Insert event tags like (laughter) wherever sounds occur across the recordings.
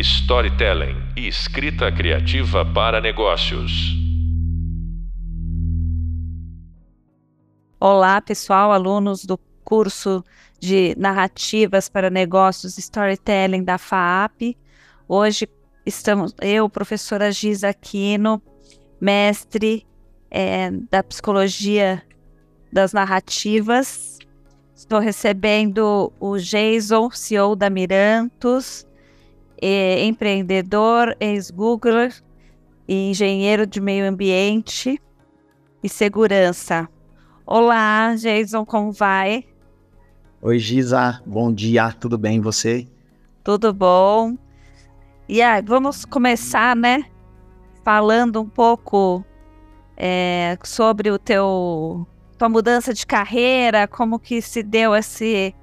storytelling e escrita criativa para negócios. Olá, pessoal, alunos do curso de narrativas para negócios storytelling da FAAP. Hoje estamos eu, professora Giza Aquino, mestre é, da psicologia das narrativas. Estou recebendo o Jason, CEO da Mirantos, é, empreendedor, ex-Googler, engenheiro de meio ambiente e segurança. Olá, Jason, como vai? Oi, Giza, bom dia, tudo bem e você? Tudo bom. E aí, vamos começar, né? Falando um pouco é, sobre o teu tua mudança de carreira, como que se deu esse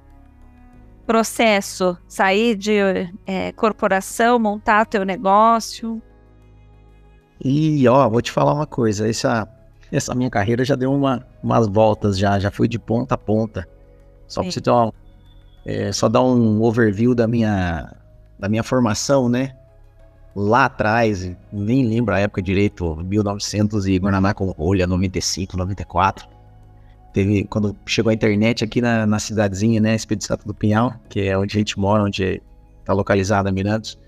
processo, sair de é, corporação, montar teu negócio. E ó, vou te falar uma coisa, essa, essa minha carreira já deu uma, umas voltas já, já fui de ponta a ponta. Só para você ter uma, é, só dar um overview da minha, da minha formação, né? Lá atrás, nem lembro a época direito, 1900 e Guaraná com rolha, 95, 94. Teve, quando chegou a internet aqui na, na cidadezinha, né, Espírito Santo do Pinhal, que é onde a gente mora, onde está localizada Mirandos.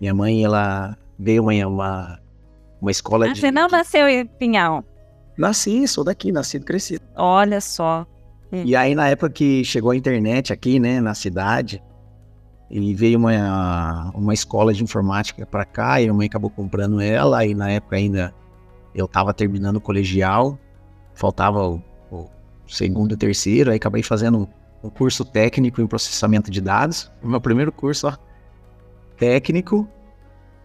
Minha mãe, ela veio uma, uma, uma escola ah, de... Você não nasceu em Pinhal? Nasci, sou daqui, nascido e crescido. Olha só. Hum. E aí, na época que chegou a internet aqui, né, na cidade, e veio uma, uma escola de informática para cá, e a mãe acabou comprando ela, e na época ainda eu estava terminando o colegial, faltava segundo terceiro, aí acabei fazendo um curso técnico em processamento de dados, meu primeiro curso, ó, técnico,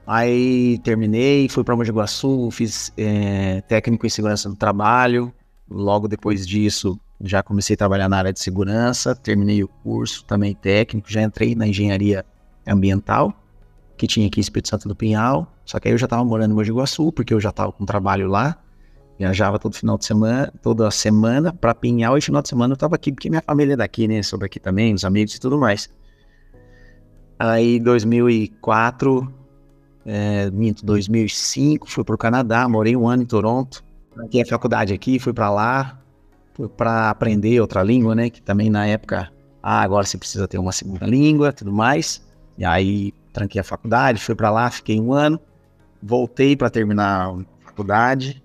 aí terminei, fui para Mogi Guaçu, fiz é, técnico em segurança do trabalho, logo depois disso já comecei a trabalhar na área de segurança, terminei o curso também técnico, já entrei na engenharia ambiental, que tinha aqui em Espírito Santo do Pinhal, só que aí eu já estava morando em Mogi Guaçu, porque eu já estava com trabalho lá, viajava todo final de semana, toda semana para Pinhal, e final de semana eu estava aqui, porque minha família é daqui, né, sobre aqui também, os amigos e tudo mais. Aí, 2004, é, minto, 2005, fui para o Canadá, morei um ano em Toronto, aqui a faculdade aqui, fui para lá, para aprender outra língua, né? Que também na época, ah, agora você precisa ter uma segunda língua, tudo mais. E aí tranquei a faculdade, fui para lá, fiquei um ano, voltei para terminar a faculdade.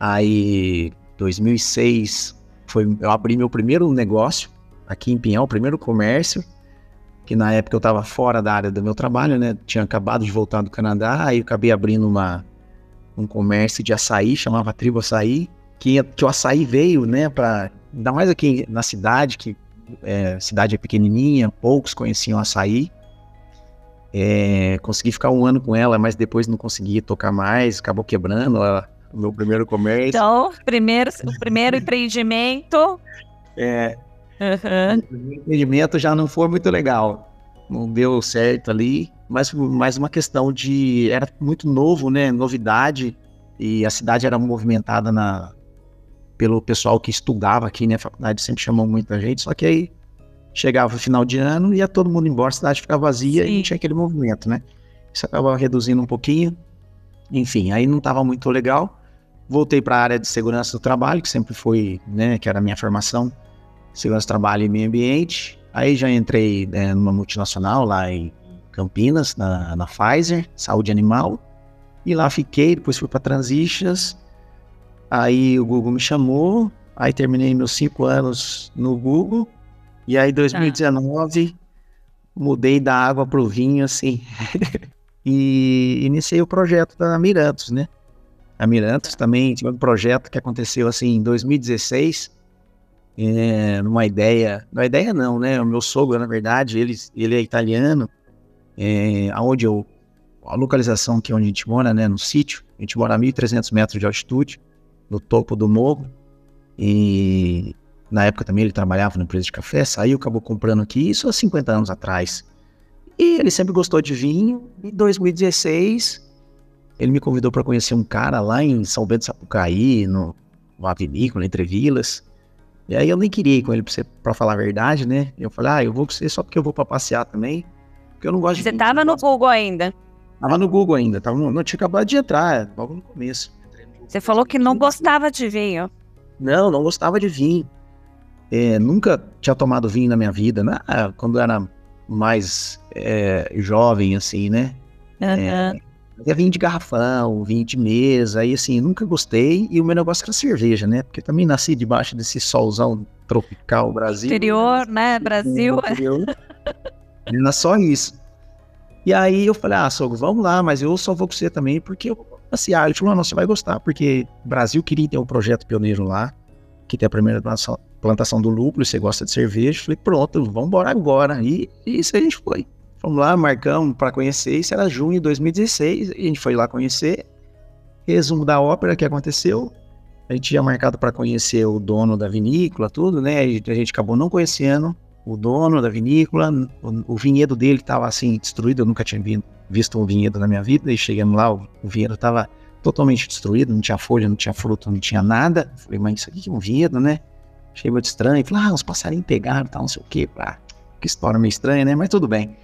Aí 2006 foi eu abri meu primeiro negócio aqui em Pinhão, o primeiro comércio, que na época eu estava fora da área do meu trabalho, né? Tinha acabado de voltar do Canadá, aí eu acabei abrindo uma um comércio de açaí, chamava Tribo Açaí que, que o açaí veio, né, para ainda mais aqui na cidade, que é, cidade é pequenininha, poucos conheciam açaí. É, consegui ficar um ano com ela, mas depois não consegui tocar mais, acabou quebrando ela, o meu primeiro comércio. Então, primeiro, o primeiro empreendimento. É, uhum. o primeiro empreendimento já não foi muito legal, não deu certo ali, mas mais uma questão de era muito novo, né, novidade e a cidade era movimentada na pelo pessoal que estudava aqui, né? A faculdade sempre chamou muita gente, só que aí chegava o final de ano, ia todo mundo embora, a cidade ficava vazia Sim. e não tinha aquele movimento, né? Isso acabava reduzindo um pouquinho. Enfim, aí não estava muito legal. Voltei para a área de segurança do trabalho, que sempre foi, né, que era a minha formação, segurança do trabalho e meio ambiente. Aí já entrei né, numa multinacional lá em Campinas, na, na Pfizer, saúde animal. E lá fiquei, depois fui para Transitions Aí o Google me chamou, aí terminei meus cinco anos no Google, e aí 2019 ah. mudei da água pro vinho, assim, (laughs) e iniciei o projeto da Mirantos, né? A Mirantos também tinha um projeto que aconteceu assim em 2016, é, numa ideia, não ideia não, né? O meu sogro, na verdade, ele, ele é italiano, é, aonde eu, a localização que é onde a gente mora, né, no sítio, a gente mora a 1.300 metros de altitude, no topo do morro. E na época também ele trabalhava na empresa de café, saiu, acabou comprando aqui, isso há 50 anos atrás. E ele sempre gostou de vinho. Em 2016, ele me convidou para conhecer um cara lá em São Bento Sapucaí, no, numa vinícola, entre vilas. E aí eu nem queria ir com ele para falar a verdade, né? Eu falei, ah, eu vou com você só porque eu vou para passear também. porque eu não gosto de Você tava no Google ainda. Tava no Google ainda, tava no, não tinha acabado de entrar, logo no começo. Você falou que não gostava de vinho. Não, não gostava de vinho. É, nunca tinha tomado vinho na minha vida, né? Ah, quando eu era mais é, jovem, assim, né? Aham. Fazia vinho de garrafão, vinho de mesa, e assim, nunca gostei. E o meu negócio era cerveja, né? Porque eu também nasci debaixo desse solzão tropical Brasil. Exterior, né? Brasil. Era só isso. E aí eu falei, ah, sogro, vamos lá, mas eu só vou com você também, porque eu vou passear. Ele falou, não, você vai gostar, porque o Brasil queria ter um projeto pioneiro lá, que tem a primeira plantação, plantação do lúpulo, você gosta de cerveja. Eu falei, pronto, vamos embora agora. E, e isso a gente foi. Fomos lá, marcamos para conhecer, isso era junho de 2016, e a gente foi lá conhecer. Resumo da ópera que aconteceu. A gente tinha marcado para conhecer o dono da vinícola, tudo, né? A gente acabou não conhecendo o dono da vinícola. O, o vinhedo dele estava assim destruído. Eu nunca tinha vi- visto um vinhedo na minha vida. E chegando lá, o, o vinhedo estava totalmente destruído, não tinha folha, não tinha fruto, não tinha nada. Falei, mas isso aqui é um vinhedo, né? Achei muito estranho. Falei, ah, os passarinhos pegaram, tal, não sei o quê. Ah, que história meio estranha, né? Mas tudo bem.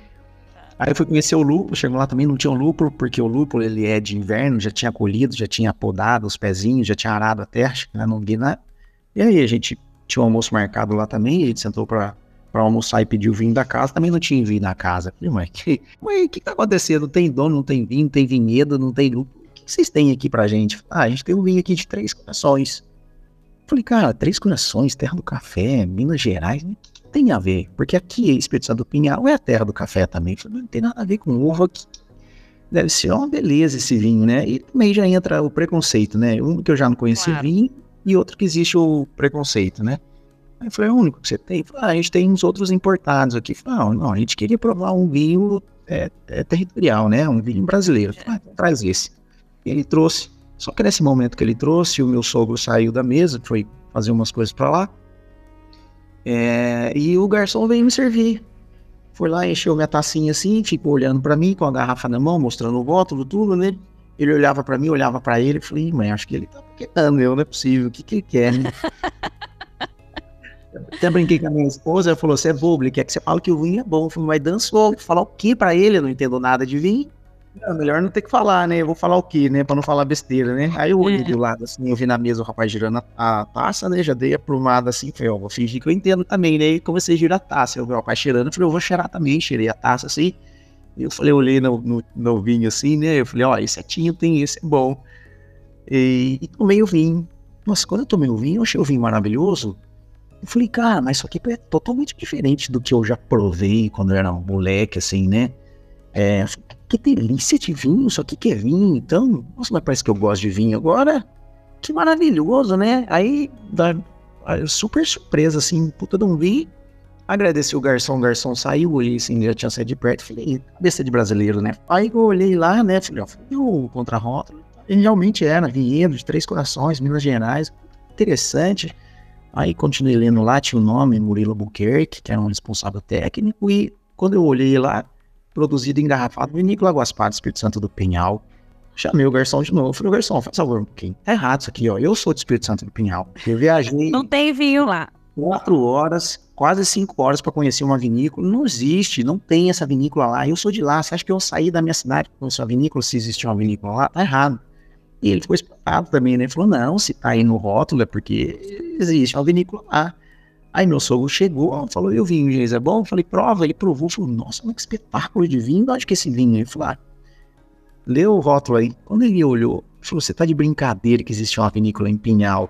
Aí eu fui conhecer o lúpulo, chegou lá também, não tinha o lúpulo, porque o lúpulo ele é de inverno, já tinha colhido, já tinha podado os pezinhos, já tinha arado a terra, né, não vi nada. E aí a gente tinha um almoço marcado lá também, a gente sentou pra, pra almoçar e pediu vinho da casa, também não tinha vinho na casa. Falei, mas que, mas que tá acontecendo? Não tem dono, não tem vinho, não tem vinhedo, não tem lúpulo. O que vocês têm aqui pra gente? Ah, a gente tem um vinho aqui de três corações. Falei, cara, três corações, terra do café, Minas Gerais, né? o que tem a ver? Porque aqui, Espírito Santo do Pinhal é a terra do café também. Falei, não tem nada a ver com uva aqui. Deve ser uma beleza esse vinho, né? E também já entra o preconceito, né? Um que eu já não conhecia Claro. vinho e outro que existe o preconceito, né? Aí eu falei, é o único que você tem? Falei, ah, a gente tem uns outros importados aqui. Falei, ah, não, a gente queria provar um vinho é, é, territorial, né? Um vinho brasileiro. Falei, ah, então traz esse. E ele trouxe. Só que nesse momento que ele trouxe, o meu sogro saiu da mesa, foi fazer umas coisas pra lá. É, e o garçom veio me servir. Foi lá, encheu minha tacinha assim, ficou olhando pra mim com a garrafa na mão, mostrando o rótulo, tudo, né? Ele olhava pra mim, olhava pra ele, falei, mãe, acho que ele tá pequenando, eu, não é possível, o que que ele quer, né? (laughs) Até brinquei com a minha esposa, ela falou, você é bobo, ele quer que você fale que o vinho é bom. Eu falei, mas dançou, falar o que pra ele? Eu não entendo nada de vinho. Não, melhor não ter que falar, né? Eu vou falar o quê, né? Pra não falar besteira, né? Aí eu olhei É. do lado, assim, eu vi na mesa o rapaz girando a, a taça, né? Já dei a plumada assim, falei, ó, vou fingir que eu entendo também, né? E comecei a girar a taça. Eu vi o rapaz cheirando, eu falei, eu vou cheirar também. Cheirei a taça assim. E eu falei, eu olhei no, no, no vinho assim, né? Eu falei, ó, esse é tinto, tem esse é bom. E, e tomei o vinho. Nossa, quando eu tomei o vinho, eu achei o vinho maravilhoso. Eu falei, cara, mas isso aqui é totalmente diferente do que eu já provei quando eu era um moleque, assim, né? É, que delícia de vinho, isso aqui que é vinho, então, nossa, mas parece que eu gosto de vinho agora. Que maravilhoso, né? Aí, a- super surpresa, assim, puta um vinho. Agradeci o garçom, o garçom saiu, olhei assim, já tinha saído de perto, falei, cabeça de brasileiro, né? Aí eu olhei lá, né, falei, ó, foi o contrarótulo, e realmente era, vinhedo de Três Corações, Minas Gerais, interessante. Aí continuei lendo lá, tinha o nome Murilo Buquerque, que era um responsável técnico, e quando eu olhei lá, produzido e engarrafado, Vinícola Guaspar, Espírito Santo do Pinhal. Chamei o garçom de novo. Falei, garçom, faz favor um pouquinho. Tá errado isso aqui, ó. Eu sou do Espírito Santo do Pinhal. Eu viajei Não tem vinho lá. quatro horas, quase cinco horas para conhecer uma vinícola. Não existe, não tem essa vinícola lá. Eu sou de lá. Você acha que eu saí da minha cidade para conhecer uma vinícola se existe uma vinícola lá? Tá errado. E ele ficou espantado também, né? Ele falou: não, se tá aí no rótulo é porque existe uma vinícola lá. Aí meu sogro chegou, falou: e o vinho, Geis, é bom? Eu falei: prova. Ele provou, falou: nossa, mas que espetáculo de vinho. De onde que é esse vinho? Ele falou: ah, lê o rótulo aí. Quando ele olhou, ele falou: você tá de brincadeira que existe uma vinícola em Pinhal.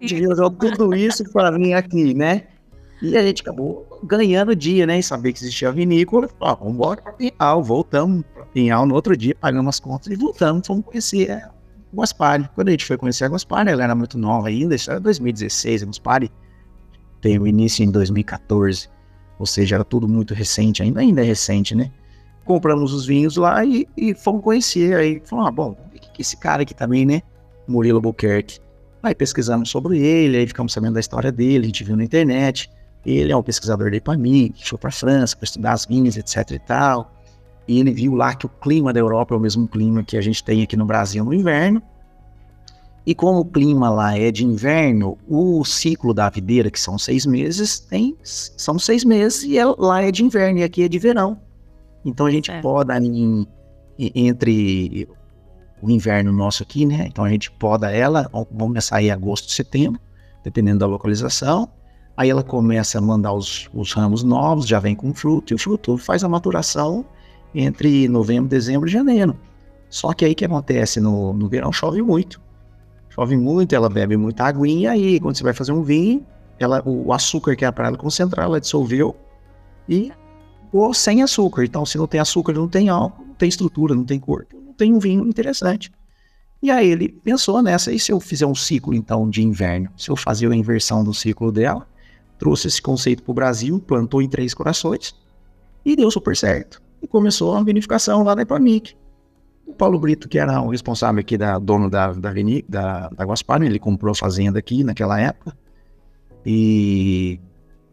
Jogou tudo isso para mim aqui, né? E a gente acabou ganhando o dia, né? Em saber que existia a vinícola. Ó, vamos embora para Pinhal, voltamos para Pinhal no outro dia, pagamos as contas e voltamos, fomos conhecer a Guaspari. Quando a gente foi conhecer a Guaspari, ela era muito nova ainda, isso era 2016, a Guaspari tem o início em 2014, ou seja, era tudo muito recente, ainda, ainda é recente, né? Compramos os vinhos lá e, e fomos conhecer, aí falamos, ah, bom, esse cara aqui também, né? Murilo Buquerque. Aí pesquisamos sobre ele, aí ficamos sabendo da história dele, a gente viu na internet. Ele é um pesquisador da IPAMI, que foi para França para estudar as vinhas, etc e tal. E ele viu lá que o clima da Europa é o mesmo clima que a gente tem aqui no Brasil no inverno. E como o clima lá é de inverno, o ciclo da videira, que são seis meses, tem, são seis meses e é- lá é de inverno e aqui é de verão. Então a gente poda em, em, entre o inverno nosso aqui, né? Então a gente poda ela, vamos começar aí agosto, setembro, dependendo da localização. Aí ela começa a mandar os, os ramos novos, já vem com fruto, e o fruto faz a maturação entre novembro, dezembro e janeiro. Só que aí que acontece no, no verão chove muito. Chove muito, ela bebe muita aguinha, e quando você vai fazer um vinho, ela, o açúcar que é para ela concentrar, ela dissolveu e ou sem açúcar. Então, se não tem açúcar, não tem álcool, não tem estrutura, não tem cor, não tem um vinho interessante. E aí ele pensou nessa, e se eu fizer um ciclo então de inverno? Se eu fazer a inversão do ciclo dela, trouxe esse conceito para o Brasil, plantou em Três Corações e deu super certo. E começou a vinificação lá da Ipamic. Paulo Brito, que era o responsável aqui, da dono da, da, da, da Guaspar, ele comprou a fazenda aqui naquela época e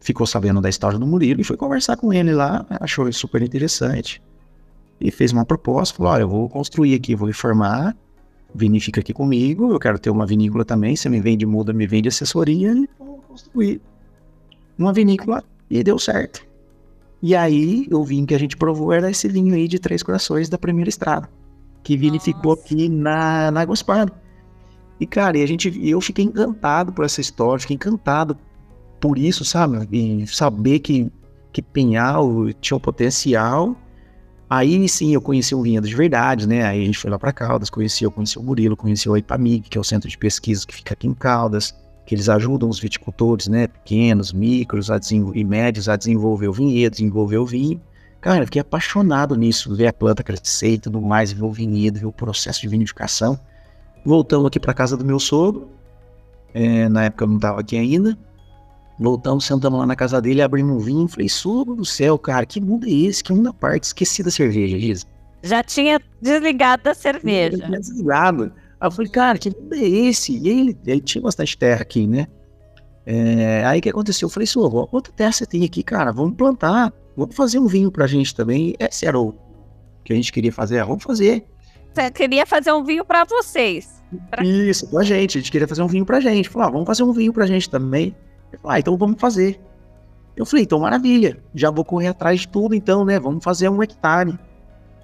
ficou sabendo da história do Murilo e foi conversar com ele lá, achou super interessante e fez uma proposta, falou, olha, eu vou construir aqui, vou reformar, vinifica aqui comigo, eu quero ter uma vinícola também, você me vende muda, me vende assessoria e vou construir uma vinícola. E deu certo. E aí, o vinho que a gente provou era esse vinho aí de Três Corações da primeira estrada, que vinificou Nossa. aqui na, na Água E, cara, e a gente, eu fiquei encantado por essa história, fiquei encantado por isso, sabe? E saber que, que Penhal tinha um potencial. Aí sim eu conheci o Vinhedo de verdade, né? Aí a gente foi lá para Caldas, conheci, eu conheci o Murilo, conheci o IPAMIG, que é o centro de pesquisa que fica aqui em Caldas que eles ajudam os viticultores, né, pequenos, micros a e médios a desenvolver o vinhedo, desenvolver o vinho. Cara, eu fiquei apaixonado nisso, ver a planta crescer e tudo mais, ver o vinhedo, ver o processo de vinificação. Voltamos aqui para casa do meu sogro, é, na época eu não estava aqui ainda. Voltamos, sentamos lá na casa dele, abrimos um vinho. Falei, sogro do céu, cara, que mundo é esse? Que mundo à parte? Esqueci da cerveja, Giz. Já tinha desligado da cerveja. Já tinha desligado. Aí eu falei, cara, que mundo é esse? E aí ele, ele tinha bastante terra aqui, né? É, aí o que aconteceu? Eu falei, senhor, quanta terra você tem aqui, cara? Vamos plantar, vamos fazer um vinho pra gente também. Esse era o que a gente queria fazer, vamos fazer. Você queria fazer um vinho para vocês? Pra... Isso, pra gente. A gente queria fazer um vinho pra gente. Falei, ah, vamos fazer um vinho pra gente também. Ele falou, ah, então vamos fazer. Eu falei, então maravilha, já vou correr atrás de tudo então, né? Vamos fazer um hectare.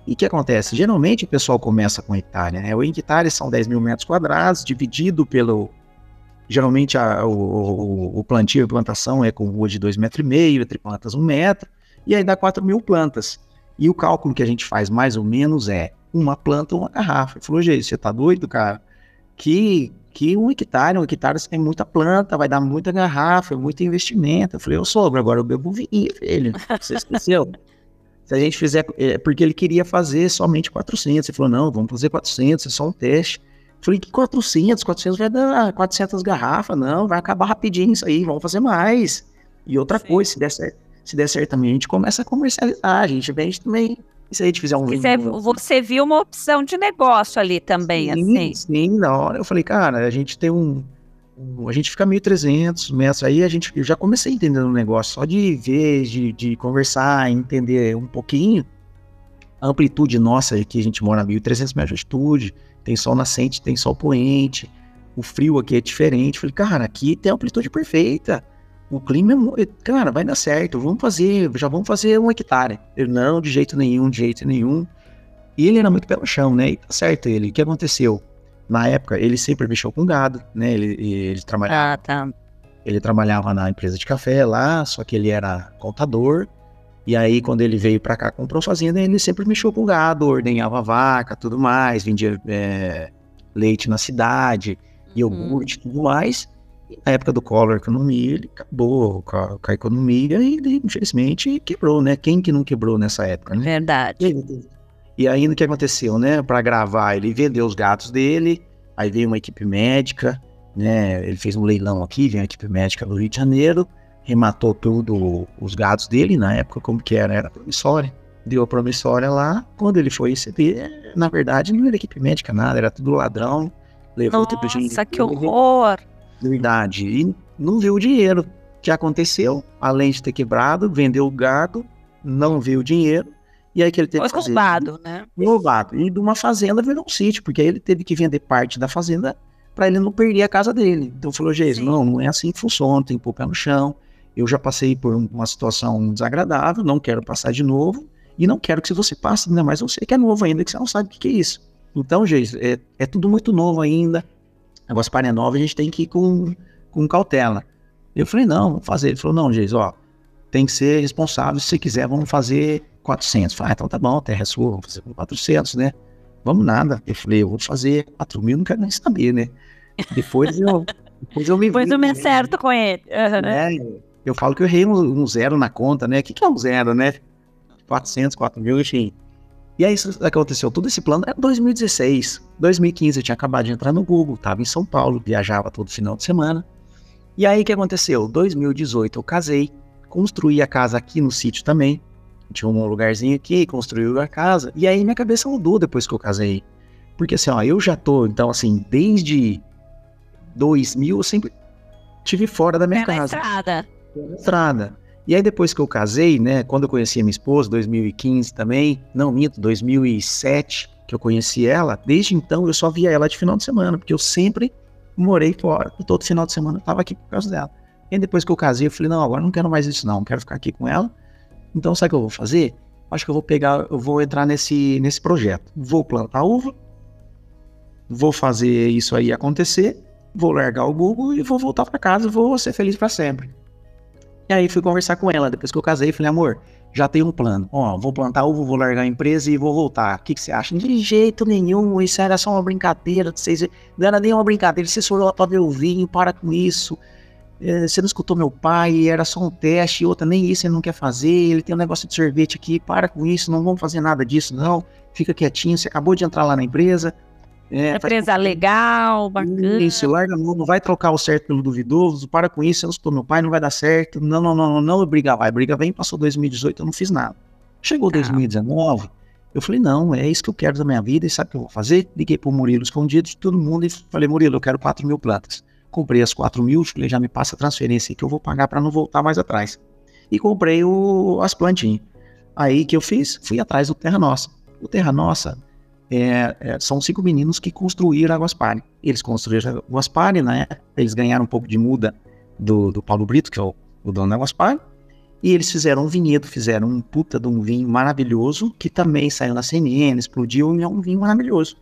E o que acontece? Geralmente o pessoal começa com hectare, né? O hectare são 10 mil metros quadrados, dividido pelo. Geralmente a, o, o, plantio e plantação é com rua de 2,5 metros, meio, entre plantas 1 um metro, e aí dá 4 mil plantas. E o cálculo que a gente faz mais ou menos é uma planta ou uma garrafa. Ele falou, gente, você tá doido, cara? Que, que um hectare, um hectare você tem muita planta, vai dar muita garrafa, muito investimento. Eu falei, eu sogro, agora eu bebo vinho, filho. Você esqueceu? (laughs) Se a gente fizer, é, porque ele queria fazer somente 400. Ele falou, não, vamos fazer 400, é só um teste. Eu falei, que 400? 400 vai dar 400 garrafas? Não, vai acabar rapidinho isso aí, vamos fazer mais. E outra Sim. coisa, se der, certo, se der certo também, a gente começa a comercializar, a gente vende também. E se a gente fizer um você, você viu uma opção de negócio ali também, sim, assim? Sim, na hora eu falei, cara, a gente tem um, a gente fica 1.300 metros, aí a gente, eu já comecei entendendo o negócio, só de ver, de, de conversar, entender um pouquinho, a amplitude nossa aqui, a gente mora a 1.300 metros de altitude, tem sol nascente, tem sol poente, o frio aqui é diferente, falei, cara, aqui tem a amplitude perfeita, o clima é, cara, vai dar certo, vamos fazer, já vamos fazer um hectare. Ele, não, de jeito nenhum, de jeito nenhum. E ele era muito pelo chão, né? E tá certo ele, o que aconteceu? na época, ele sempre mexeu com gado, né? Ele, ele trabalhava. Ah, tá. Ele trabalhava na empresa de café lá, só que ele era contador. E aí, quando ele veio para cá, comprou fazenda, ele sempre mexeu com gado, ordenhava vaca, tudo mais, vendia é, leite na cidade, uhum. iogurte, uhum. tudo mais. E na época do Collor Economia, ele acabou com a, com a economia e, ele, infelizmente, quebrou, né? Quem que não quebrou nessa época, né? Verdade. Ele, e aí, o que aconteceu, né? Para gravar, ele vendeu os gatos dele, aí veio uma equipe médica, né? Ele fez um leilão aqui, veio a equipe médica do Rio de Janeiro, rematou tudo os gatos dele, na época, como que era? Era promissória. Deu a promissória lá, quando ele foi receber, na verdade, não era equipe médica, nada, era tudo ladrão, levou. Nossa, que horror! Verdade. E não viu o dinheiro. O que aconteceu? Além de ter quebrado, vendeu o gado, não viu o dinheiro, e aí que ele teve Foi que fazer. roubado, né? Roubado. E de uma fazenda virou um sítio, porque aí ele teve que vender parte da fazenda para ele não perder a casa dele. Então falou, Jesus, não, não é assim que funciona, tem que pôr pé no chão. Eu já passei por uma situação desagradável, não quero passar de novo. E não quero que você passe, ainda mais você que é novo ainda, que você não sabe o que, que é isso. Então, gente, é, é tudo muito novo ainda. A Guaspar é nova, a gente tem que ir com, com cautela. Eu falei, não, vamos fazer. Ele falou, não, Geis, ó, tem que ser responsável, se você quiser, vamos fazer 400. Eu falei, ah, então tá bom, terra é sua, vamos fazer com 400, né? Vamos nada. Eu falei, eu vou fazer 4 mil, não quero nem saber, né? Depois eu, (laughs) depois eu me Depois eu me acerto com ele. Uhum. É, eu falo que eu errei um, um, zero na conta, né? O que, que é um zero, né? 400, 4 mil, enfim. E aí isso aconteceu. Todo esse plano era 2016. 2015 eu tinha acabado de entrar no Google, estava em São Paulo, viajava todo final de semana. E aí o que aconteceu? 2018 eu casei, construí a casa aqui no sítio também. Tinha um lugarzinho aqui, construiu a casa. E aí minha cabeça mudou depois que eu casei. Porque assim, ó, eu já tô, então assim, desde 2000 eu sempre tive fora da minha é casa. Estrada. Estrada. E aí depois que eu casei, né, quando eu conheci a minha esposa, 2015 também, não minto, 2007 que eu conheci ela, desde então eu só via ela de final de semana, porque eu sempre morei fora, e todo final de semana eu tava aqui por causa dela. E aí depois que eu casei, eu falei, não, agora não quero mais isso não, quero ficar aqui com ela. Então sabe o que eu vou fazer? Acho que eu vou pegar, eu vou entrar nesse, nesse projeto. Vou plantar uva, vou fazer isso aí acontecer, vou largar o Google e vou voltar para casa, vou ser feliz para sempre. E aí fui conversar com ela, depois que eu casei, falei, amor, já tenho um plano. Ó, vou plantar uva, vou largar a empresa e vou voltar. O que, que você acha? De jeito nenhum, isso era só uma brincadeira. Vocês... Não era nem uma brincadeira, você só lá pra ver o vinho, para com isso. É, você não escutou meu pai, era só um teste, outra, nem isso ele não quer fazer, ele tem um negócio de sorvete aqui, para com isso, não vamos fazer nada disso, não. Fica quietinho, você acabou de entrar lá na empresa, é, Empresa faz... legal, bacana. Isso, larga não, não vai trocar o certo pelo duvidoso, para com isso, eu não sou meu pai, não vai dar certo. Não, não, não, não, não, briga vai, briga vem, passou 2018, eu não fiz nada. Chegou tá. 2019, eu falei, não, é isso que eu quero da minha vida, e sabe o que eu vou fazer? Liguei pro Murilo escondido de todo mundo e falei, Murilo, eu quero 4 mil plantas. Comprei as 4 mil, falei, já me passa a transferência que eu vou pagar para não voltar mais atrás. E comprei o, as plantinhas. Aí que eu fiz? Fui atrás do Terra Nossa. O Terra Nossa é, é, são cinco meninos que construíram a Guaspari. Eles construíram a Guaspari, né? Eles ganharam um pouco de muda do, do Paulo Brito, que é o, o dono da Guaspari. E eles fizeram um vinhedo, fizeram um puta de um vinho maravilhoso, que também saiu na CNN, explodiu, e é um vinho maravilhoso.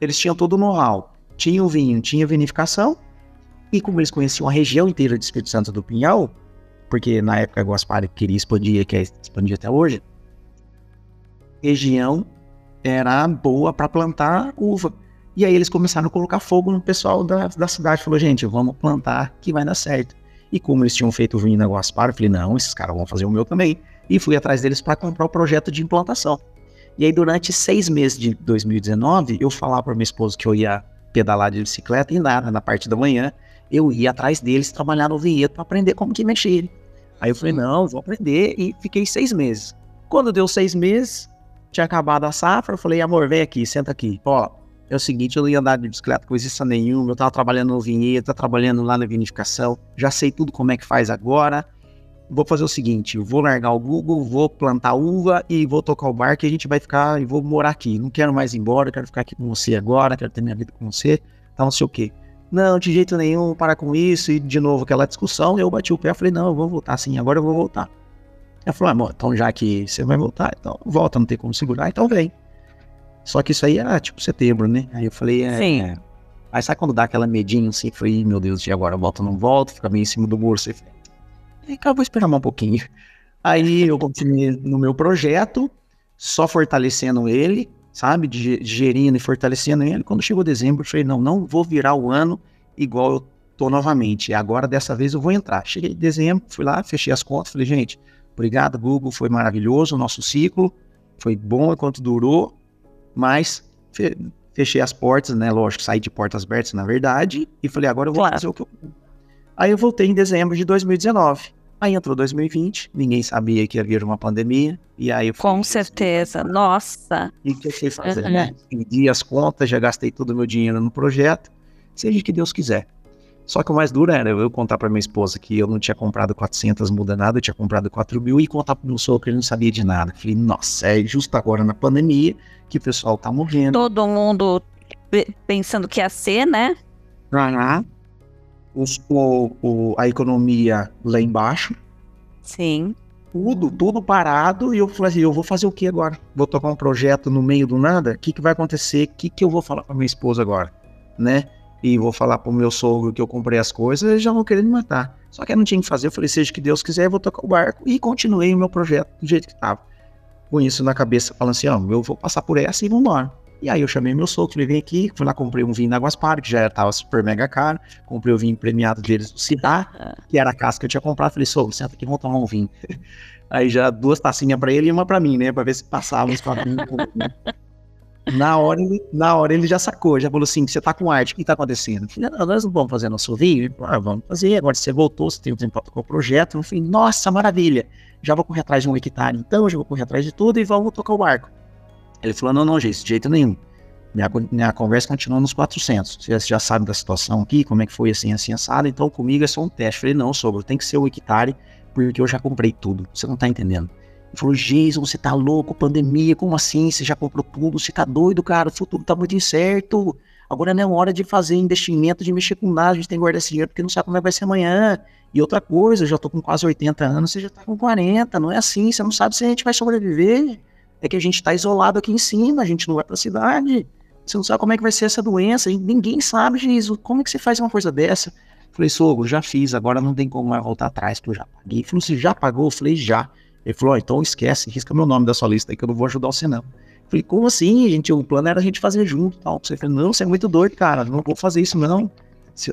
Eles tinham todo o know-how. Tinha o vinho, tinha vinificação, e como eles conheciam a região inteira de Espírito Santo do Pinhal, porque na época a Guaspari queria expandir, quer expandir até hoje, região era boa para plantar uva. E aí eles começaram a colocar fogo no pessoal da, da cidade. Falou, gente, vamos plantar que vai dar certo. E como eles tinham feito o vinho na Guaspar, eu falei, não, esses caras vão fazer o meu também. E fui atrás deles para comprar o projeto de implantação. E aí, durante seis meses de 2019, eu falava para minha esposa que eu ia pedalar de bicicleta e nada, na parte da manhã, eu ia atrás deles trabalhar no vinhedo para aprender como que mexer. Aí eu falei, não, vou aprender e fiquei seis meses. Quando deu seis meses, tinha acabado a safra, eu falei, amor, vem aqui, senta aqui. Ó, é o seguinte, eu não ia andar de bicicleta com exista nenhuma, eu tava trabalhando no vinhedo, tava trabalhando lá na vinificação, já sei tudo como é que faz agora. Vou fazer o seguinte, vou largar o Google, vou plantar uva e vou tocar o barco e a gente vai ficar e vou morar aqui. Não quero mais ir embora, quero ficar aqui com você agora, quero ter minha vida com você, tá não sei o quê. Não, de jeito nenhum, para com isso, e de novo aquela discussão, eu bati o pé, falei, não, eu vou voltar sim, agora eu vou voltar. Ela falou, amor, então já que você vai voltar, então volta, não tem como segurar, então vem. Só que isso aí era tipo setembro, né? Aí eu falei, é. Sim. É. Aí sabe quando dá aquela medinha assim? Falei, meu Deus, e agora volta ou não volta? Fica meio em cima do muro. Você falei, cara, vou esperar mais um pouquinho. Aí eu continuei no meu projeto, só fortalecendo ele, sabe? Digerindo e fortalecendo ele. Quando chegou dezembro, eu falei, não, não vou virar o ano igual eu tô novamente. Agora, dessa vez, eu vou entrar. Cheguei em dezembro, fui lá, fechei as contas, falei, gente, Obrigado, Google, foi maravilhoso o nosso ciclo, foi bom enquanto durou, mas fechei as portas, né? Lógico, saí de portas abertas, na verdade, e falei, agora eu vou claro. fazer o que eu. Aí eu voltei em dezembro de 2019. Aí entrou 2020, ninguém sabia que ia vir uma pandemia, e aí eu Com certeza, nossa. E o que eu sei fazer, uhum. né? Pedi as contas, já gastei todo o meu dinheiro no projeto, seja o que Deus quiser. Só que o mais duro era eu contar para minha esposa que eu não tinha comprado 400 muda nada, eu tinha comprado 4 mil e contar pro meu sogro que ele não sabia de nada. Falei, nossa, é justo agora na pandemia que o pessoal tá morrendo. Todo mundo pensando que ia ser, né? Ah, os, o, o, a economia lá embaixo. Sim. tudo, tudo parado, e eu falei assim, eu vou fazer o que agora? Vou tocar um projeto no meio do nada? O que, que vai acontecer? O que, que eu vou falar pra minha esposa agora? Né? E vou falar pro meu sogro que eu comprei as coisas, eles já vão querer me matar. Só que eu não tinha que fazer, eu falei, seja que Deus quiser, eu vou tocar o barco, e continuei o meu projeto do jeito que estava. Com isso na cabeça, falando assim, ó, eu vou passar por essa e vamos embora. E aí eu chamei meu sogro, falei, vem aqui, fui lá, comprei um vinho da Águas Parque, que já estava super mega caro, comprei o vinho premiado deles do Cidá, que era a casca que eu tinha comprado, falei, sogro, senta aqui, vamos tomar um vinho. (laughs) Aí já duas tacinhas para ele e uma para mim, né, para ver se passava os papinhos. Na hora, ele, na hora ele já sacou, já falou assim, você tá com arte, o que tá acontecendo? Falei, não, nós não vamos fazer nosso vinho? Ah, vamos fazer, agora você voltou, você tem um tempo com o projeto. Eu falei, nossa, maravilha, já vou correr atrás de um hectare então, já vou correr atrás de tudo e vamos tocar o barco. Ele falou: não, não, gente, de jeito nenhum. Minha, minha conversa continua nos 400. Você já sabe da situação aqui, como é que foi assim, assim, assado. Então comigo é só um teste. Eu falei: não, sogro, tem que ser o hectare, porque eu já comprei tudo. Você não tá entendendo. Falou: Jason, você tá louco, pandemia, como assim? Você já comprou tudo? Você tá doido, cara? O futuro tá muito incerto. Agora não é hora de fazer investimento, de mexer com nada. A gente tem que guardar esse dinheiro porque não sabe como é que vai ser amanhã. E outra coisa, eu já tô com quase 80 anos, você já tá com 40. Não é assim, você não sabe se a gente vai sobreviver é que a gente está isolado aqui em cima, a gente não vai para a cidade. Você não sabe como é que vai ser essa doença, ninguém sabe, Jesus, como é que você faz uma coisa dessa? Falei, sogro, já fiz, agora não tem como mais voltar atrás, que eu já paguei. Falou, você já pagou? Eu falei, já. Ele falou, oh, então esquece, risca meu nome da sua lista aí que eu não vou ajudar você não. Eu falei, como assim, gente? O plano era a gente fazer junto tal. Você falou, não, você é muito doido, cara, não vou fazer isso não.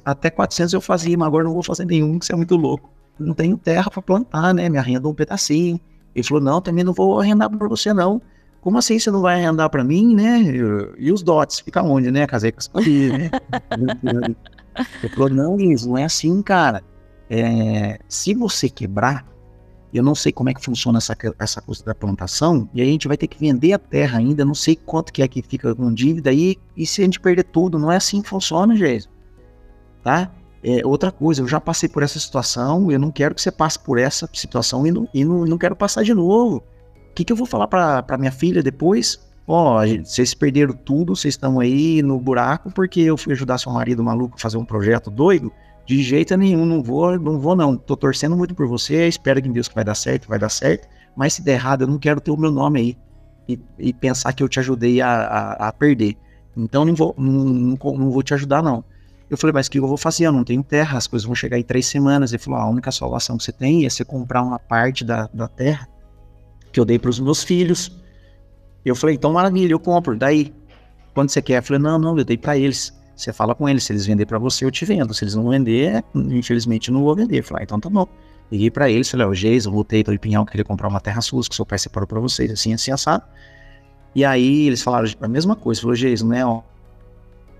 Até 400 eu fazia, mas agora não vou fazer nenhum, que você é muito louco. Não tenho terra para plantar, né? Me arrenda um pedacinho. Ele falou: Não, também não vou arrendar para você, não. Como assim você não vai arrendar para mim, né? E os dots, fica onde, né? Casei com as né? (laughs) Ele falou: Não, Liz, não é assim, cara. É, se você quebrar, eu não sei como é que funciona essa, essa coisa da plantação, e aí a gente vai ter que vender a terra ainda, não sei quanto que é que fica com dívida aí, e se a gente perder tudo, não é assim que funciona, Jesus. Tá? É, outra coisa, eu já passei por essa situação, eu não quero que você passe por essa situação e não, e não, não quero passar de novo. O que, que eu vou falar para minha filha depois? Ó, oh, vocês perderam tudo, vocês estão aí no buraco porque eu fui ajudar seu marido maluco a fazer um projeto doido. De jeito nenhum, não vou, não vou não. Tô torcendo muito por você, espero que em Deus que vai dar certo, vai dar certo. Mas se der errado, eu não quero ter o meu nome aí e, e pensar que eu te ajudei a, a, a perder. Então não vou, não, não, não vou te ajudar não. Eu falei, mas o que eu vou fazer? Eu não tenho terra, as coisas vão chegar em três semanas. Ele falou, a única salvação que você tem é você comprar uma parte da, da terra que eu dei para os meus filhos. Eu falei, então maravilha, eu compro. Daí, quando você quer? Eu falei, não, não, eu dei para eles. Você fala com eles, se eles vender para você, eu te vendo. Se eles não vender, infelizmente eu não vou vender. Eu falei, ah, então tá bom. Liguei para eles, falei, ó, Geis, voltei para o Pinhal, queria comprar uma terra sua, que seu pai separou para vocês, assim, assim, assado. E aí eles falaram a mesma coisa, falou, Geis, não é, ó,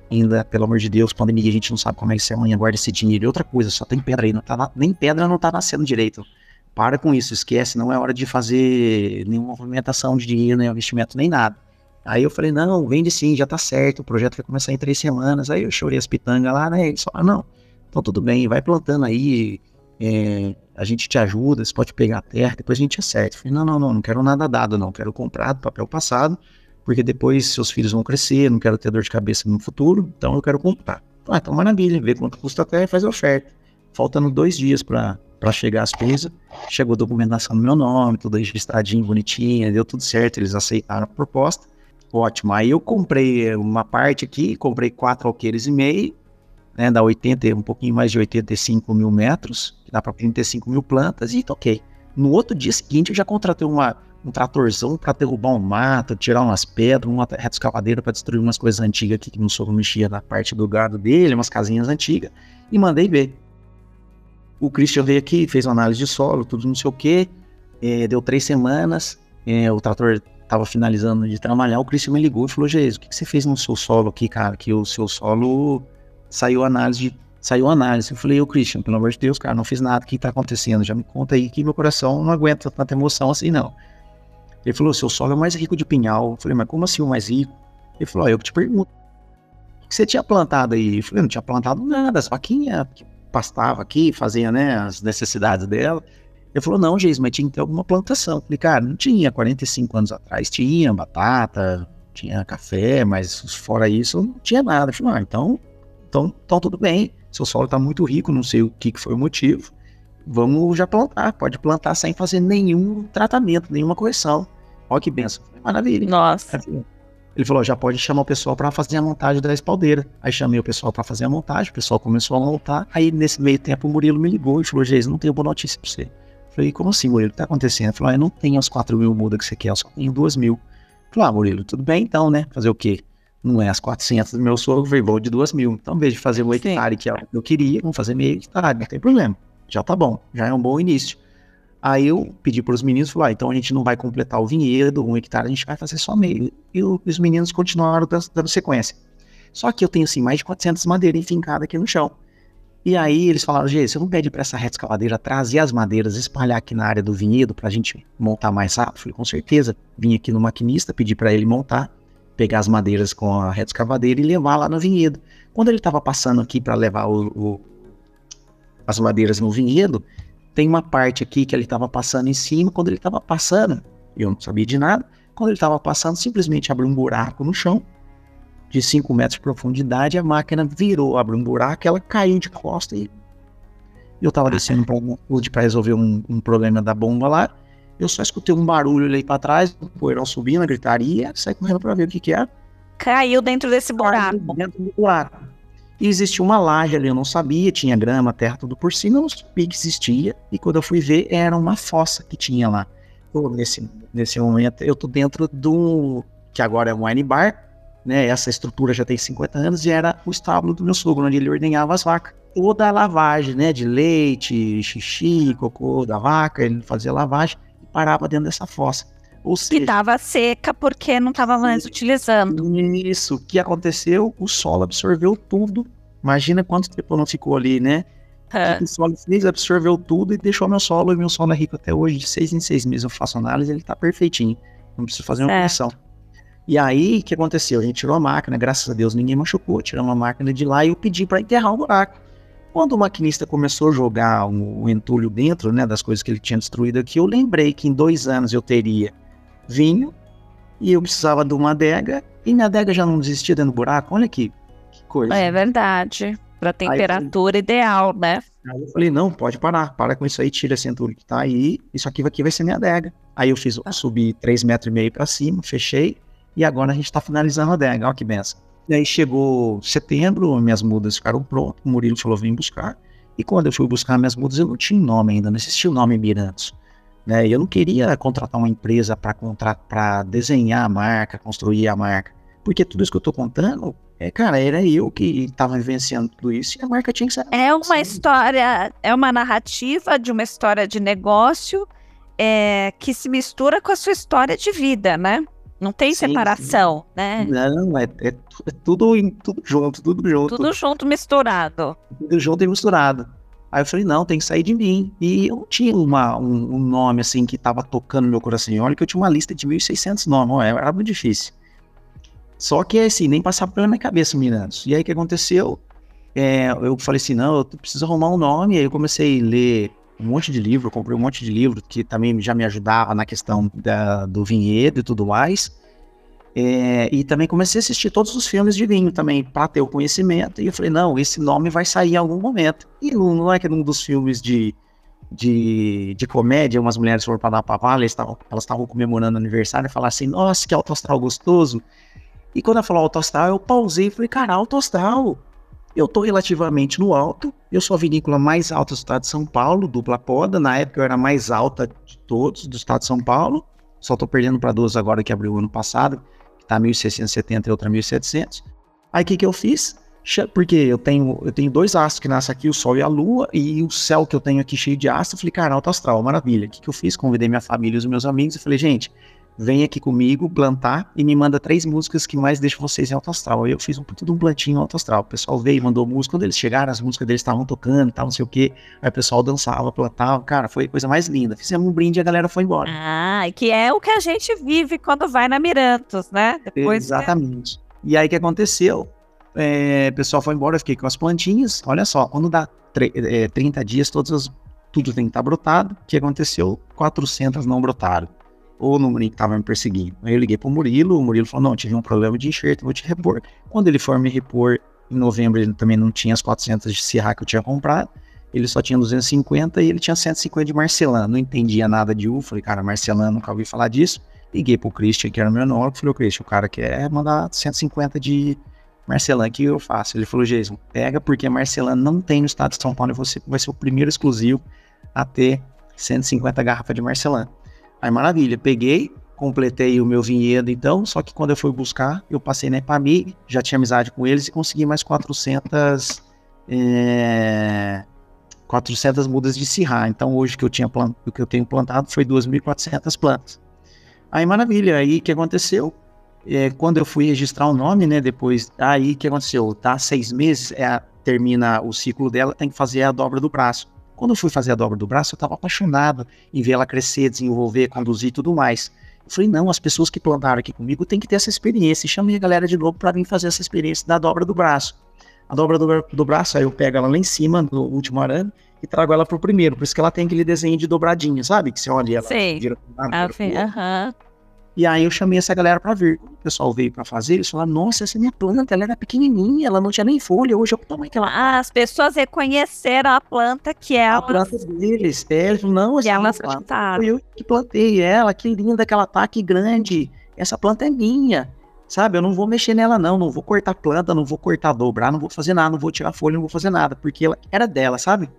ainda, pelo amor de Deus, pandemia, a gente não sabe como é que você amanhã guarda esse dinheiro. E outra coisa, só tem pedra aí, não tá na, nem pedra não tá nascendo direito. Para com isso, esquece, não é hora de fazer nenhuma movimentação de dinheiro, nem investimento, nem nada. Aí eu falei, não, vende sim, já tá certo, o projeto vai começar em três semanas. Aí eu chorei as pitangas lá, né? Eles falaram, não, então tudo bem, vai plantando aí, é, a gente te ajuda, você pode pegar a terra, depois a gente acerta. Eu falei, não, não, não, não quero nada dado, não, quero comprar do papel passado, porque depois seus filhos vão crescer, não quero ter dor de cabeça no futuro, então eu quero comprar. Ah, então maravilha, vê quanto custa até e faz a oferta. Faltando dois dias para chegar as coisas, chegou a documentação no meu nome, tudo registradinho, bonitinho, deu tudo certo, eles aceitaram a proposta. Ótimo, aí eu comprei uma parte aqui, comprei quatro alqueires e meio, né, dá 80, um pouquinho mais de 85 mil metros, dá para 35 mil plantas, e toquei. No outro dia seguinte eu já contratei uma, um tratorzão para derrubar um mato, tirar umas pedras, uma reta escavadeira para destruir umas coisas antigas aqui que não sogro mexia na parte do gado dele, umas casinhas antigas, e mandei ver. O Christian veio aqui, fez uma análise de solo, tudo não sei o que, é, deu três semanas, é, o trator estava finalizando de trabalhar, o Christian me ligou e falou, Jesus, o que, que você fez no seu solo aqui, cara? Que o seu solo saiu análise saiu análise. Eu falei, ô Christian, pelo amor de Deus, cara, não fiz nada, o que está acontecendo? Já me conta aí que meu coração não aguenta tanta emoção assim, não. Ele falou, seu solo é mais rico de pinhal. Eu falei, mas como assim o mais rico? Ele falou, eu que te pergunto. O que você tinha plantado aí? Eu falei, não tinha plantado nada, as vaquinhas que pastava aqui, fazia, né, as necessidades dela. Ele falou, não, Geis, mas tinha que ter alguma plantação. Eu falei, cara, não tinha, 45 anos atrás tinha batata, tinha café, mas fora isso não tinha nada. Eu falei, ah, então, então, então tudo bem, seu solo está muito rico, não sei o que, que foi o motivo, vamos já plantar, pode plantar sem fazer nenhum tratamento, nenhuma correção. Olha que benção. Maravilha. Nossa. Ele falou, já pode chamar o pessoal para fazer a montagem da espaldeira. Aí chamei o pessoal para fazer a montagem, o pessoal começou a montar. Aí nesse meio tempo o Murilo me ligou e falou, Geis, não tenho boa notícia para você. Falei, como assim, Murilo? O que tá acontecendo? Ele falou, ah, eu não tenho as 4 mil mudas que você quer, eu só tenho 2 mil. Falei, ah, Murilo, tudo bem então, né? Fazer o quê? Não é as 400 do meu sogro, veio vou de 2 mil. Então, em vez de fazer um hectare que eu queria, vamos fazer meio hectare, não tem problema. Já tá bom, já é um bom início. Aí eu pedi para os meninos, falei, ah, então a gente não vai completar o vinhedo, um hectare, a gente vai fazer só meio. E os meninos continuaram dando sequência. Só que eu tenho, assim, mais de 400 madeiras enfincadas aqui no chão. E aí eles falaram, Gê, você não pede para essa reta escavadeira trazer as madeiras, espalhar aqui na área do vinhedo para a gente montar mais rápido? Eu falei, com certeza. Vim aqui no maquinista, pedi para ele montar, pegar as madeiras com a reta escavadeira e levar lá no vinhedo. Quando ele estava passando aqui para levar o, o, as madeiras no vinhedo, tem uma parte aqui que ele estava passando em cima. Quando ele estava passando, eu não sabia de nada. Quando ele estava passando, simplesmente abriu um buraco no chão de 5 metros de profundidade. A máquina virou, abriu um buraco, ela caiu de costa e eu estava ah, descendo para resolver um, um, problema da bomba lá. Eu só escutei um barulho ali para trás, o poeirão subindo, a gritaria, saí correndo para ver o que, que era. Caiu dentro desse buraco. Caiu dentro do buraco. E existia uma laje ali, eu não sabia, tinha grama, terra, tudo por cima, eu não sabia que existia. E quando eu fui ver, era uma fossa que tinha lá. Eu, nesse, nesse momento, eu tô dentro do. que agora é um wine bar, né? Essa estrutura já tem 50 anos e era o estábulo do meu sogro, onde ele ordenhava as vacas. Toda a lavagem, né? De leite, xixi, cocô da vaca, ele fazia lavagem e parava dentro dessa fossa. Ou seja, que estava seca porque não estava mais utilizando. Isso. O que aconteceu? O solo absorveu tudo. Imagina quanto tempo não ficou ali, né? É. O solo fez, absorveu tudo e deixou meu solo. E meu solo é rico até hoje. De seis em seis meses eu faço análise, ele está perfeitinho. Não preciso fazer uma correção. E aí, o que aconteceu? A gente tirou a máquina, graças a Deus ninguém machucou, tiramos a máquina de lá e eu pedi para enterrar o buraco. Quando o maquinista começou a jogar o, o entulho dentro, né, das coisas que ele tinha destruído aqui, eu lembrei que em dois anos eu teria vinho e eu precisava de uma adega e minha adega já não desistia dentro do buraco. Olha aqui, que coisa. É verdade. Para temperatura ideal, né? Aí eu falei, não, pode parar, para com isso aí, tira esse entulho que tá aí, isso aqui, aqui vai ser minha adega. Aí eu fiz, ah. subi 3,5 metros para cima, fechei, e agora a gente está finalizando a adega, olha que benção. E aí chegou setembro, minhas mudas ficaram prontas, o Murilo falou, vem buscar. E quando eu fui buscar minhas mudas, eu não tinha nome ainda, não existia o nome Mirantes. Né? Eu não queria contratar uma empresa para desenhar a marca, construir a marca. Porque tudo isso que eu estou contando, é, cara, era eu que estava vivenciando tudo isso e a marca tinha que ser. É uma assim. história, é uma narrativa de uma história de negócio é, que se mistura com a sua história de vida, né? Não tem sim, separação, sim. né? Não, é, é, é, tudo, tudo junto, tudo junto. Tudo junto, misturado. Tudo junto e misturado. Aí eu falei, não, tem que sair de mim. E eu não tinha uma, um, um nome assim que tava tocando no meu coração. Olha que eu tinha uma lista de 1.600 nomes, era muito difícil. Só que assim, nem passava pela minha cabeça mirando. E aí o que aconteceu? É, eu falei assim, não, eu preciso arrumar um nome. Aí eu comecei a ler um monte de livro, comprei um monte de livro que também já me ajudava na questão da, do vinhedo e tudo mais. É, e também comecei a assistir todos os filmes de vinho também, para ter o conhecimento. E eu falei, não, esse nome vai sair em algum momento. E não é que num dos filmes de, de, de comédia, umas mulheres foram para dar pavala, elas estavam comemorando aniversário e falaram assim, nossa, que alto astral gostoso. E quando ela falou alto astral, eu pausei e falei, cara, alto astral. Eu tô relativamente no alto, eu sou a vinícola mais alta do estado de São Paulo, dupla poda. Na época eu era mais alta de todos do estado de São Paulo. Só tô perdendo para duas agora que abriu ano passado tá 1670 e outra 1700. Aí o que que eu fiz? Porque eu tenho, eu tenho dois astros que nascem aqui, o Sol e a Lua, e o céu que eu tenho aqui cheio de astros. Eu falei, cara, alto astral, maravilha. O que, que eu fiz? Convidei minha família e os meus amigos e falei, gente, vem aqui comigo plantar e me manda três músicas que mais deixam vocês em alto astral. Aí eu fiz um tudo um plantinho alto astral. O pessoal veio e mandou música. Quando eles chegaram, as músicas deles estavam tocando, tal, não sei o quê. Aí o pessoal dançava, plantava. Cara, foi a coisa mais linda. Fizemos um brinde e a galera foi embora. Ah, que é o que a gente vive quando vai na Mirantos, né? Depois Exatamente. E aí o que aconteceu? É, o pessoal foi embora, eu fiquei com as plantinhas. Olha só, quando dá é, 30 dias, todas as, tudo tem que estar tá brotado. O que aconteceu? 400 não brotaram ou no que tava me perseguindo. Aí eu liguei pro Murilo, o Murilo falou, não, tive um problema de enxerto, vou te repor. Quando ele for me repor, em novembro ele também não tinha as 400 de Sierra que eu tinha comprado, ele só tinha 250 e ele tinha 150 de Marcelano. Não entendia nada de uva. Falei, cara, Marcelano, nunca ouvi falar disso. Liguei pro Christian, que era meu enólogo, falei, Christian, o cara quer mandar 150 de Marcelano, o que eu faço? Ele falou, Jason, pega porque Marcelano não tem no estado de São Paulo e você vai ser o primeiro exclusivo a ter 150 garrafas de Marcelano. Aí, maravilha, peguei, completei o meu vinhedo então, só que quando eu fui buscar, eu passei na EPAMI, já tinha amizade com eles e consegui mais 400 é, 400 mudas de Sirra. Então hoje que eu tinha plant... o que eu tenho plantado foi 2.400 plantas. Aí maravilha, aí que aconteceu? É, quando eu fui registrar o nome, né? Depois, aí o que aconteceu? Tá seis meses, é, termina o ciclo dela, tem que fazer a dobra do braço. Quando eu fui fazer a dobra do braço, eu estava apaixonado em ver ela crescer, desenvolver, conduzir e tudo mais. Eu falei, não, as pessoas que plantaram aqui comigo têm que ter essa experiência. E chamei a galera de novo para vir fazer essa experiência da dobra do braço a dobra do, do braço, aí eu pego ela lá em cima, no último arame, e trago ela pro primeiro. Por isso que ela tem aquele desenho de dobradinha, sabe? Que você olha ela Sei. vira. Ah, aham. E aí eu chamei essa galera para vir. O pessoal veio para fazer, eles falaram, nossa, essa é minha planta, ela era pequenininha, ela não tinha nem folha, hoje eu tomo aquela... Ah, as pessoas reconheceram a planta que é a planta deles. É, eles não, essa elas plantaram. eu que plantei ela, que linda que ela tá, que grande. Essa planta é minha. Sabe, eu não vou mexer nela não, não vou cortar planta, não vou cortar, dobrar, não vou fazer nada, não vou tirar folha, não vou fazer nada, porque ela era dela, sabe?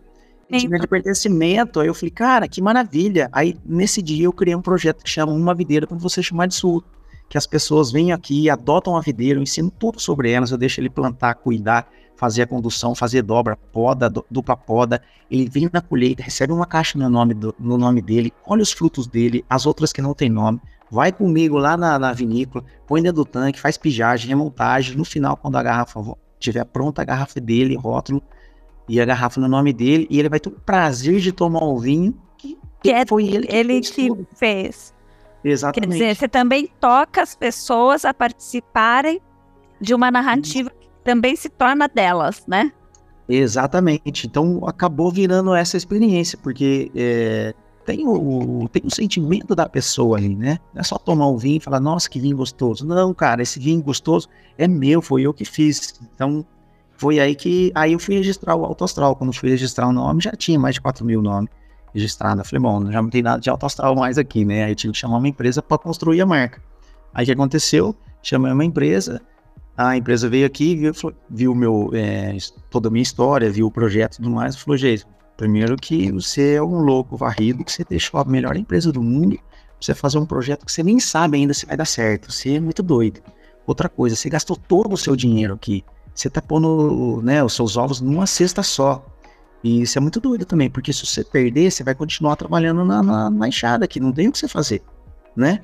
Tinha de pertencimento, aí eu falei, cara, que maravilha. Aí, nesse dia, eu criei um projeto que chama Uma Videira para você chamar de sua. Que as pessoas vêm aqui, adotam a videira, eu ensino tudo sobre elas, eu deixo ele plantar, cuidar, fazer a condução, fazer dobra, poda, dupla poda. Ele vem na colheita, recebe uma caixa no nome, do, no nome dele, olha os frutos dele, as outras que não tem nome vai comigo lá na, na vinícola, põe dentro do tanque, faz pijagem, remontagem. No final, quando a garrafa estiver pronta, a garrafa dele, rótulo e a garrafa no nome dele, e ele vai ter o prazer de tomar o vinho que, que é foi ele que, ele fez, que fez. Exatamente. Quer dizer, você também toca as pessoas a participarem de uma narrativa que também se torna delas, né? Exatamente. Então acabou virando essa experiência, porque é, tem o, tem o sentimento da pessoa ali, né? Não é só tomar um vinho e falar, nossa, que vinho gostoso. Não, cara, esse vinho gostoso é meu, foi eu que fiz. Então, foi aí que. Aí eu fui registrar o Auto Astral. Quando fui registrar o nome, já tinha mais de 4 mil nomes registrados. Eu falei, bom, já não tem nada de Auto Astral mais aqui, né? Aí eu tive que chamar uma empresa para construir a marca. Aí o que aconteceu? Chamei uma empresa, a empresa veio aqui, viu, viu meu, é, toda a minha história, viu o projeto e tudo mais, falou, Jason, Primeiro que você é um louco varrido, que você deixou a melhor empresa do mundo você fazer um projeto que você nem sabe ainda se vai dar certo. Você é muito doido. Outra coisa, você gastou todo o seu dinheiro aqui. Você tá pondo né, os seus ovos numa cesta só. E isso é muito doido também, porque se você perder, você vai continuar trabalhando na, na, na enxada aqui, não tem o que você fazer, né?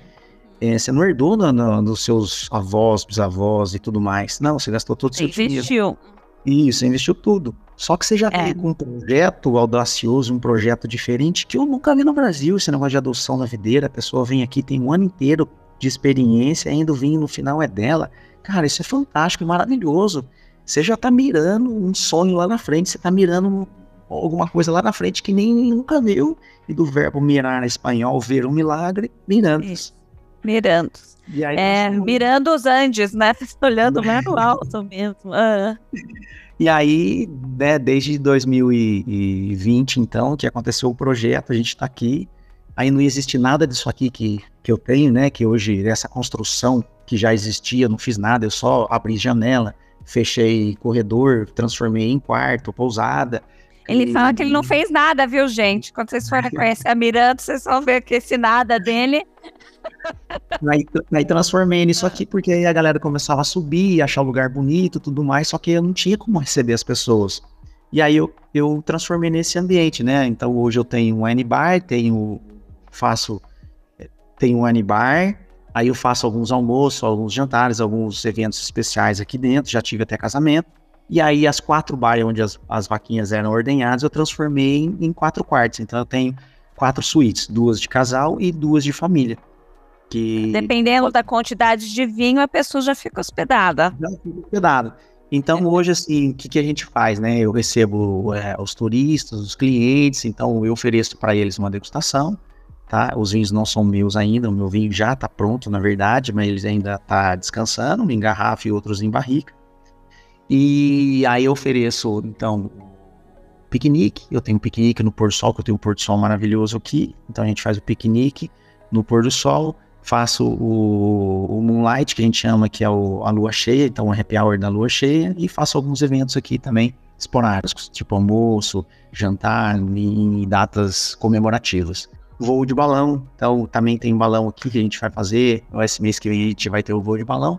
É, você não herdou no, no, dos seus avós, bisavós e tudo mais. Não, você gastou todo o seu dinheiro. Investiu. Isso, investiu tudo. Só que você já é. com um projeto audacioso, um projeto diferente, que eu nunca vi no Brasil, esse negócio de adoção na videira. A pessoa vem aqui, tem um ano inteiro de experiência, ainda o vinho no final é dela. Cara, isso é fantástico e maravilhoso. Você já tá mirando um sonho lá na frente, você tá mirando alguma coisa lá na frente que nem nunca viu. E do verbo mirar em espanhol, ver um milagre, mirando. Mirando. é, mirando os Andes, né? (laughs) Olhando lá no alto mesmo. Ah. E aí, né, desde 2020, então, que aconteceu o projeto, a gente está aqui. Aí não existe nada disso aqui que, que eu tenho, né? Que hoje, essa construção que já existia, não fiz nada, eu só abri janela, fechei corredor, transformei em quarto, pousada. Ele e... fala que ele não fez nada, viu, gente? Quando vocês forem (laughs) conhecer a Miranda, vocês vão ver que esse nada dele aí, aí, transformei nisso aqui porque aí a galera começava a subir, achar o lugar bonito tudo mais, só que eu não tinha como receber as pessoas. E aí eu, eu transformei nesse ambiente, né? Então hoje eu tenho um N-Bar, tenho, faço, tenho um N-Bar, aí eu faço alguns almoços, alguns jantares, alguns eventos especiais aqui dentro, já tive até casamento. E aí as quatro bares onde as, as vaquinhas eram ordenhadas, eu transformei em, em quatro quartos. Então eu tenho quatro suítes, duas de casal e duas de família. Que... Dependendo da quantidade de vinho, a pessoa já fica hospedada. Já fica hospedada. Então, é. hoje, assim, o que, que, a gente faz, né? Eu recebo é, os turistas, os clientes, então eu ofereço para eles uma degustação, tá? Os vinhos não são meus ainda, o meu vinho já está pronto, na verdade, mas eles ainda tá descansando, em garrafa e outros em barrica. E aí eu ofereço, então, piquenique. Eu tenho um piquenique no pôr do sol, que eu tenho um pôr do sol maravilhoso aqui. Então a gente faz o piquenique no pôr do sol. Faço o, o Moonlight, que a gente chama que é o, a lua cheia, então o happy hour da lua cheia. E faço alguns eventos aqui também esporádicos, tipo almoço, jantar em datas comemorativas. Voo de balão, então também tem balão aqui que a gente vai fazer. Esse mês que vem a gente vai ter o voo de balão.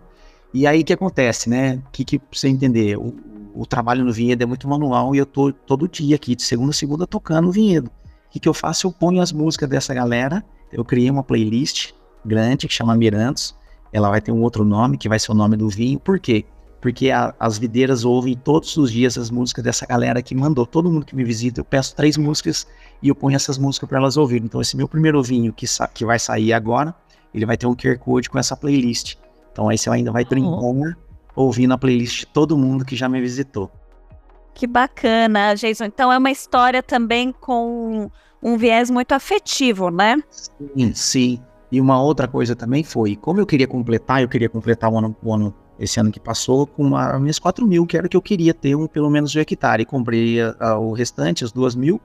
E aí o que acontece, né? O que, que você entender? O, o, trabalho no vinhedo é muito manual e eu tô todo dia aqui, de segunda a segunda, tocando o vinhedo. O que, que eu faço? Eu ponho as músicas dessa galera. Eu criei uma playlist grande que chama Mirantos. Ela vai ter um outro nome, que vai ser o nome do vinho. Por quê? Porque a, as videiras ouvem todos os dias as músicas dessa galera que mandou. Todo mundo que me visita, eu peço três músicas e eu ponho essas músicas para elas ouvirem. Então, esse meu primeiro vinho que, que vai sair agora, ele vai ter um QR Code com essa playlist. Então aí você ainda vai brincar ouvindo a playlist de todo mundo que já me visitou. Que bacana, Jason. Então é uma história também com um viés muito afetivo, né? Sim, sim. E uma outra coisa também foi, como eu queria completar, eu queria completar o ano, o ano esse ano que passou com as minhas 4 mil, que era o que eu queria ter um, pelo menos um hectare. E comprei a, a, o restante, as 2 mil,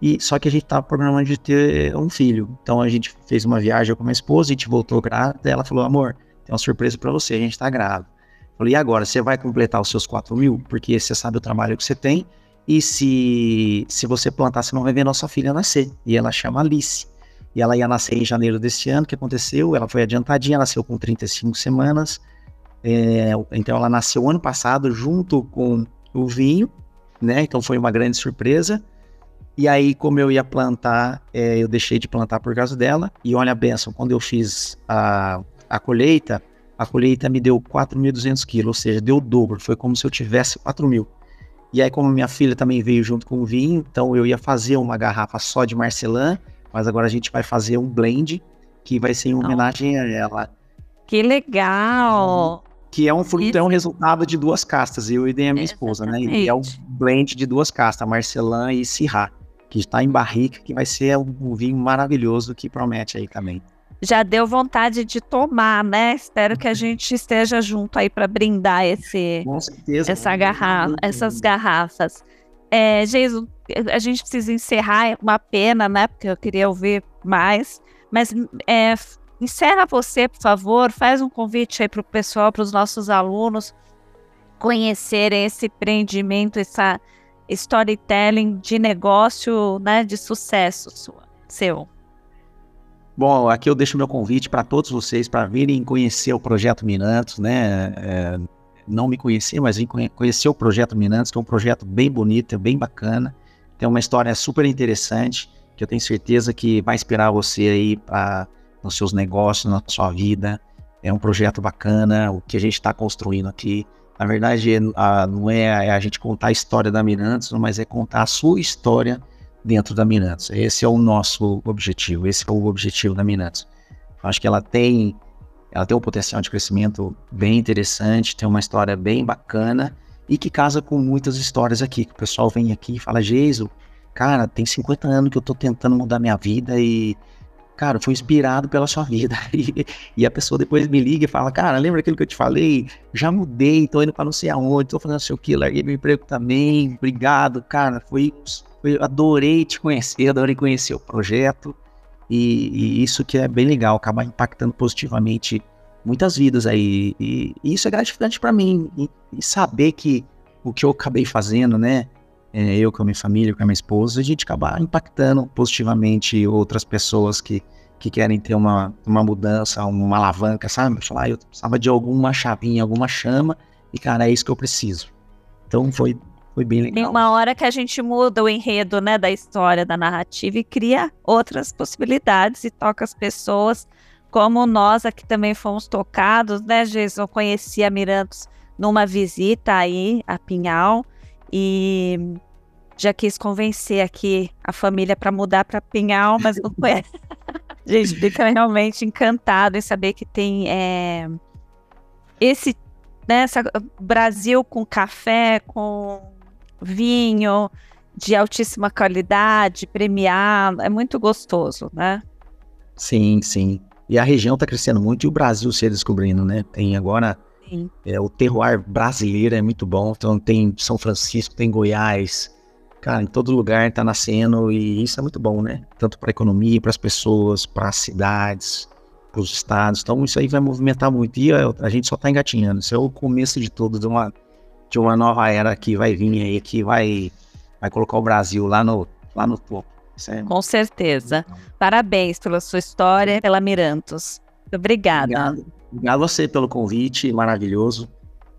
e só que a gente estava programando de ter um filho. Então a gente fez uma viagem com minha esposa, a gente voltou grávida, ela falou, amor, tem uma surpresa para você, a gente está grávida. Falei, e agora, você vai completar os seus 4 mil? Porque você sabe o trabalho que você tem, e se, se você plantar, você não vai ver nossa filha nascer. E ela chama Alice. E ela ia nascer em janeiro deste ano, o que aconteceu? Ela foi adiantadinha, nasceu com 35 semanas. É, então ela nasceu ano passado junto com o vinho, né? Então foi uma grande surpresa. E aí, como eu ia plantar, é, eu deixei de plantar por causa dela. E olha a benção, quando eu fiz a, a colheita, a colheita me deu 4.200 quilos, ou seja, deu o dobro, foi como se eu tivesse 4 mil. E aí, como minha filha também veio junto com o vinho, então eu ia fazer uma garrafa só de Marcelin, mas agora a gente vai fazer um blend, que vai ser em homenagem a ela. Que legal! Que é um fruto, Isso. é um resultado de duas castas, eu e a minha esposa, né? E é um blend de duas castas, Marcelin e Syrah, que está em barrica, que vai ser um vinho maravilhoso que promete aí também já deu vontade de tomar, né? Espero que a gente esteja junto aí para brindar esse, certeza, essa garrafa, essas garrafas. É, Jesus, a gente precisa encerrar, é uma pena, né? Porque eu queria ouvir mais. Mas é, encerra você, por favor, faz um convite aí para o pessoal, para os nossos alunos conhecerem esse empreendimento, essa storytelling de negócio, né, de sucesso sua, seu. Bom, aqui eu deixo meu convite para todos vocês para virem conhecer o projeto Minantos, né? É, não me conhecer, mas vir conhecer o projeto Minantos, que é um projeto bem bonito, bem bacana. Tem uma história super interessante, que eu tenho certeza que vai inspirar você aí para nos seus negócios, na sua vida. É um projeto bacana, o que a gente está construindo aqui. Na verdade, a, não é a gente contar a história da Mirantes, mas é contar a sua história dentro da Mirantes. Esse é o nosso objetivo, esse é o objetivo da Mirantes. Acho que ela tem, ela tem um potencial de crescimento bem interessante, tem uma história bem bacana e que casa com muitas histórias aqui, que o pessoal vem aqui e fala, Geiso, cara, tem 50 anos que eu tô tentando mudar minha vida e, cara, fui inspirado pela sua vida. (laughs) E, e, a pessoa depois me liga e fala, cara, lembra aquilo que eu te falei? Já mudei, tô indo para não sei aonde, tô fazendo sei o que, larguei meu emprego também, obrigado, cara, foi eu adorei te conhecer, adorei conhecer o projeto. E, e isso que é bem legal, acabar impactando positivamente muitas vidas aí. E, e isso é gratificante para mim. E, saber que o que eu acabei fazendo, né? É, eu com a minha família, com a minha esposa, a gente acabar impactando positivamente outras pessoas que, que querem ter uma, uma mudança, uma alavanca, sabe? Falar, ah, eu precisava de alguma chavinha, alguma chama, e cara, é isso que eu preciso. Então foi foi bem legal. Tem uma hora que a gente muda o enredo, né, da história, da narrativa e cria outras possibilidades e toca as pessoas, como nós aqui também fomos tocados, né, Jesus? Eu conheci a Mirantos numa visita aí a Pinhal e já quis convencer aqui a família para mudar para Pinhal, mas não foi. (laughs) gente, fica realmente encantado em saber que tem é, esse né, essa, Brasil com café, com vinho de altíssima qualidade, premiado, é muito gostoso, né? Sim, sim. E a região está crescendo muito e o Brasil se descobrindo, né? Tem agora é, o terroir brasileiro é muito bom. Então tem São Francisco, tem Goiás. cara, em todo lugar está nascendo e isso é muito bom, né? Tanto para a economia, para as pessoas, para as cidades, para os estados. Então isso aí vai movimentar muito e a, a gente só está engatinhando. Isso é o começo de tudo, de uma, de uma nova era que vai vir aí, que vai, vai colocar o Brasil lá no, lá no topo. É... Com certeza. Parabéns pela sua história, pela Mirantos. Obrigada. Obrigado, obrigado a você pelo convite, maravilhoso.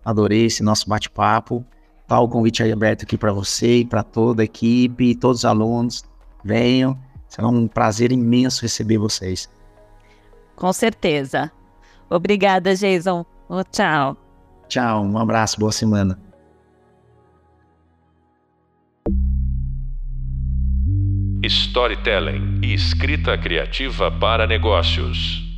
Adorei esse nosso bate-papo. Tá o convite aí aberto aqui para você e para toda a equipe, todos os alunos. Venham. Será um prazer imenso receber vocês. Com certeza. Obrigada, Jason. Oh, tchau. Tchau, um abraço, boa semana. Storytelling e escrita criativa para negócios.